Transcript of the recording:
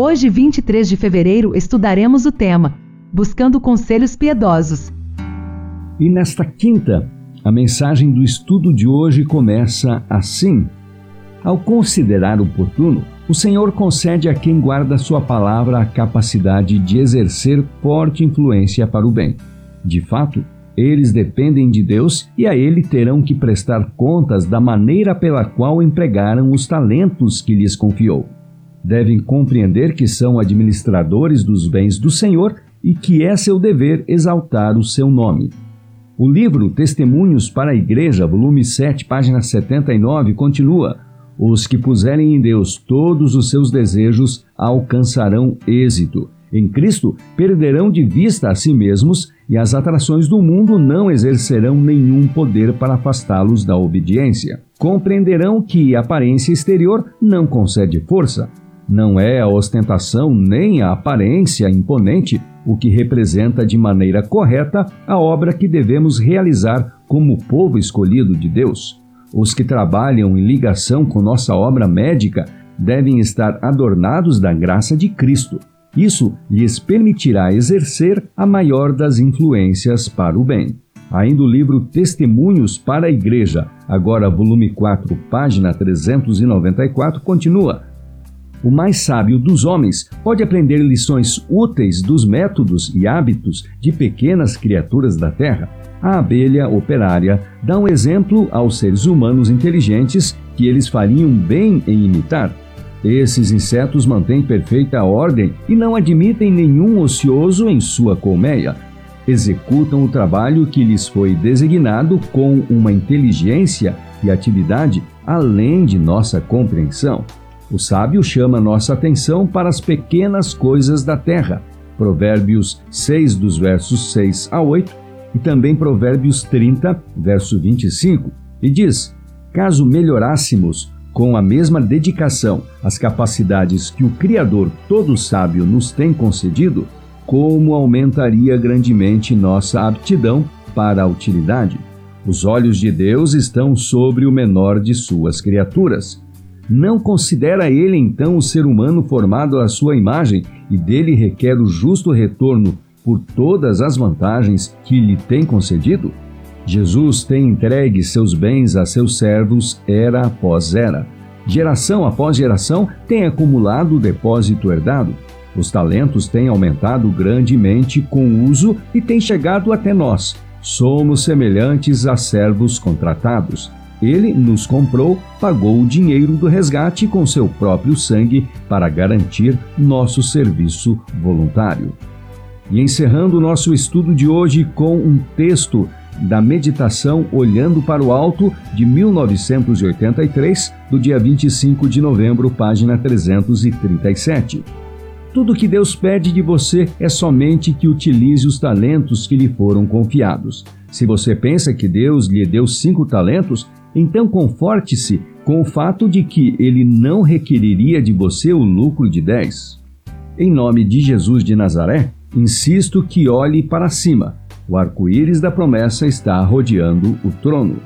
Hoje, 23 de fevereiro, estudaremos o tema Buscando Conselhos Piedosos. E nesta quinta, a mensagem do estudo de hoje começa assim: Ao considerar oportuno, o Senhor concede a quem guarda Sua palavra a capacidade de exercer forte influência para o bem. De fato, eles dependem de Deus e a Ele terão que prestar contas da maneira pela qual empregaram os talentos que lhes confiou. Devem compreender que são administradores dos bens do Senhor e que é seu dever exaltar o seu nome. O livro Testemunhos para a Igreja, volume 7, página 79, continua: Os que puserem em Deus todos os seus desejos alcançarão êxito. Em Cristo, perderão de vista a si mesmos e as atrações do mundo não exercerão nenhum poder para afastá-los da obediência. Compreenderão que a aparência exterior não concede força. Não é a ostentação nem a aparência imponente o que representa de maneira correta a obra que devemos realizar como povo escolhido de Deus. Os que trabalham em ligação com nossa obra médica devem estar adornados da graça de Cristo. Isso lhes permitirá exercer a maior das influências para o bem. Ainda o livro Testemunhos para a Igreja, agora volume 4, página 394, continua: O mais sábio dos homens pode aprender lições úteis dos métodos e hábitos de pequenas criaturas da terra. A abelha operária dá um exemplo aos seres humanos inteligentes que eles fariam bem em imitar. Esses insetos mantêm perfeita ordem e não admitem nenhum ocioso em sua colmeia. Executam o trabalho que lhes foi designado com uma inteligência e atividade além de nossa compreensão. O sábio chama nossa atenção para as pequenas coisas da terra. Provérbios 6, dos versos 6 a 8, e também Provérbios 30, verso 25, e diz: Caso melhorássemos com a mesma dedicação as capacidades que o Criador todo sábio nos tem concedido, como aumentaria grandemente nossa aptidão para a utilidade. Os olhos de Deus estão sobre o menor de suas criaturas. Não considera ele então o ser humano formado à sua imagem e dele requer o justo retorno por todas as vantagens que lhe tem concedido? Jesus tem entregue seus bens a seus servos era após era. Geração após geração tem acumulado o depósito herdado. Os talentos têm aumentado grandemente com o uso e têm chegado até nós. Somos semelhantes a servos contratados. Ele nos comprou, pagou o dinheiro do resgate com seu próprio sangue para garantir nosso serviço voluntário. E encerrando nosso estudo de hoje com um texto da Meditação Olhando para o Alto, de 1983, do dia 25 de novembro, página 337. Tudo que Deus pede de você é somente que utilize os talentos que lhe foram confiados. Se você pensa que Deus lhe deu cinco talentos, então conforte-se com o fato de que ele não requeriria de você o lucro de dez. Em nome de Jesus de Nazaré, insisto que olhe para cima o arco-íris da promessa está rodeando o trono.